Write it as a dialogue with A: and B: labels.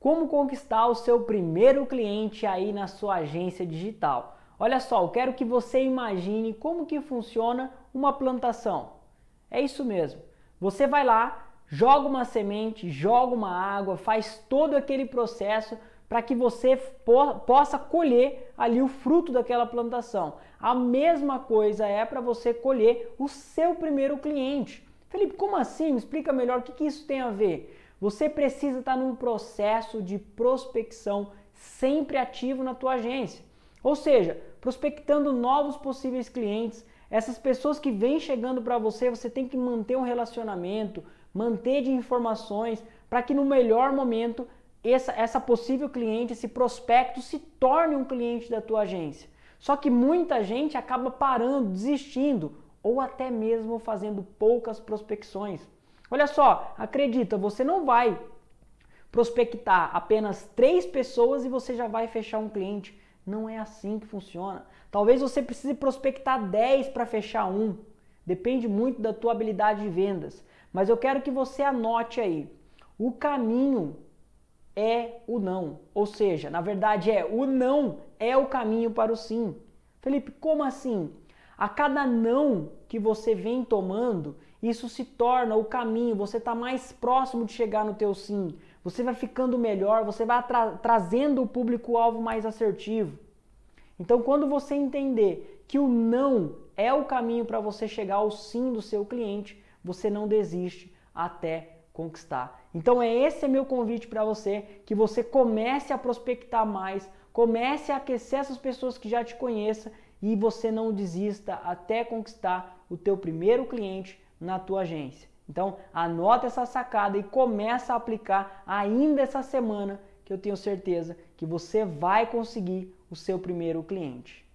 A: Como conquistar o seu primeiro cliente aí na sua agência digital? Olha só, eu quero que você imagine como que funciona uma plantação. É isso mesmo. Você vai lá, joga uma semente, joga uma água, faz todo aquele processo para que você po possa colher ali o fruto daquela plantação. A mesma coisa é para você colher o seu primeiro cliente. Felipe, como assim? Me explica melhor o que, que isso tem a ver. Você precisa estar num processo de prospecção sempre ativo na tua agência. Ou seja, prospectando novos possíveis clientes, essas pessoas que vêm chegando para você, você tem que manter um relacionamento, manter de informações, para que no melhor momento essa, essa possível cliente, esse prospecto se torne um cliente da tua agência. Só que muita gente acaba parando, desistindo ou até mesmo fazendo poucas prospecções. Olha só, acredita, você não vai prospectar apenas três pessoas e você já vai fechar um cliente. Não é assim que funciona. Talvez você precise prospectar 10 para fechar um. Depende muito da tua habilidade de vendas. Mas eu quero que você anote aí. O caminho é o não. Ou seja, na verdade é o não é o caminho para o sim. Felipe, como assim? A cada não que você vem tomando, isso se torna o caminho, você está mais próximo de chegar no teu sim. Você vai ficando melhor, você vai tra trazendo o público-alvo mais assertivo. Então, quando você entender que o não é o caminho para você chegar ao sim do seu cliente, você não desiste até conquistar. Então, é esse é meu convite para você, que você comece a prospectar mais, comece a aquecer essas pessoas que já te conheçam e você não desista até conquistar o teu primeiro cliente na tua agência. Então, anota essa sacada e começa a aplicar ainda essa semana, que eu tenho certeza que você vai conseguir o seu primeiro cliente.